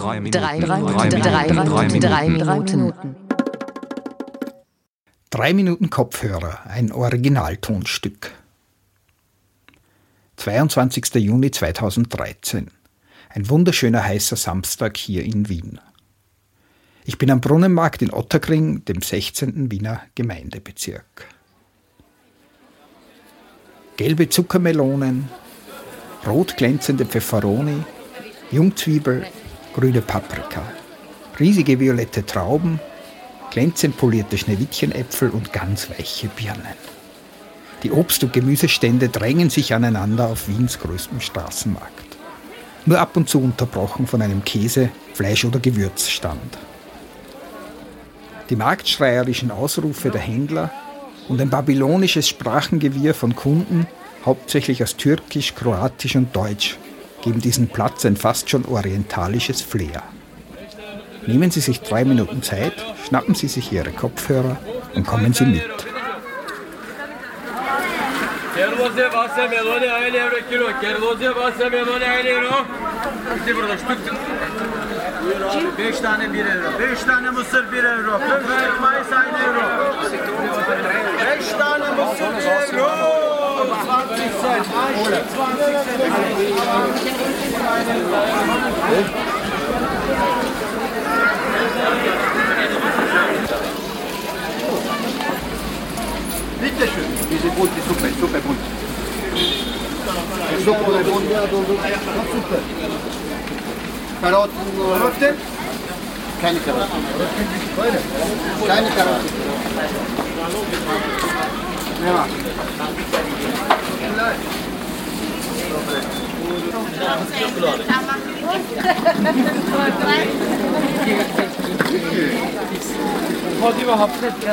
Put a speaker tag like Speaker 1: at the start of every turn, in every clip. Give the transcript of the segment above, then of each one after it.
Speaker 1: Drei Minuten. Drei Minuten. Drei Minuten.
Speaker 2: Drei Minuten Kopfhörer, ein Originaltonstück. 22. Juni 2013. Ein wunderschöner heißer Samstag hier in Wien. Ich bin am Brunnenmarkt in Otterkring, dem 16. Wiener Gemeindebezirk. Gelbe Zuckermelonen, rot glänzende Pfefferoni, Jungzwiebel, grüne Paprika, riesige violette Trauben, glänzend polierte Schneewittchenäpfel und ganz weiche Birnen. Die Obst- und Gemüsestände drängen sich aneinander auf Wiens größtem Straßenmarkt. Nur ab und zu unterbrochen von einem Käse-, Fleisch- oder Gewürzstand. Die marktschreierischen Ausrufe der Händler und ein babylonisches Sprachengewirr von Kunden, hauptsächlich aus Türkisch, Kroatisch und Deutsch, geben diesem Platz ein fast schon orientalisches Flair. Nehmen Sie sich drei Minuten Zeit, schnappen Sie sich Ihre Kopfhörer und kommen Sie mit.
Speaker 3: Bitte schön. Diese bunte Suppe, Suppe bunt. Suppe bunt. Suppe. Karotten. Karotten? Keine Karotten. Keine Karotten. não
Speaker 4: du não não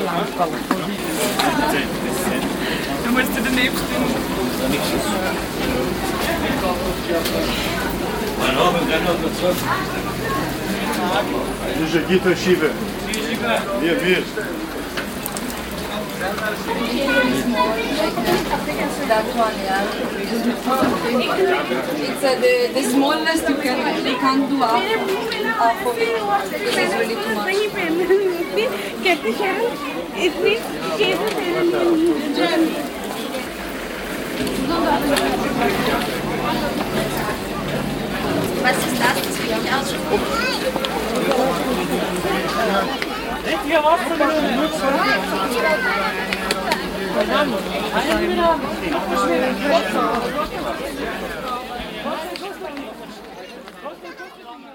Speaker 4: não Du måste den nästa.
Speaker 5: Жигита Шиве. Шиве. Не, видишь.
Speaker 6: That one, yeah. It's uh, the, the smallest you can you can do half, of it it's really too much. Was ist das? Das will ich ausschauen.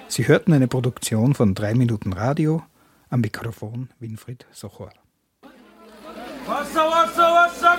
Speaker 2: Sie hörten eine Produktion von 3 Minuten Radio, am Mikrofon Winfried Sochor.
Speaker 7: Wasser, Wasser, Wasser.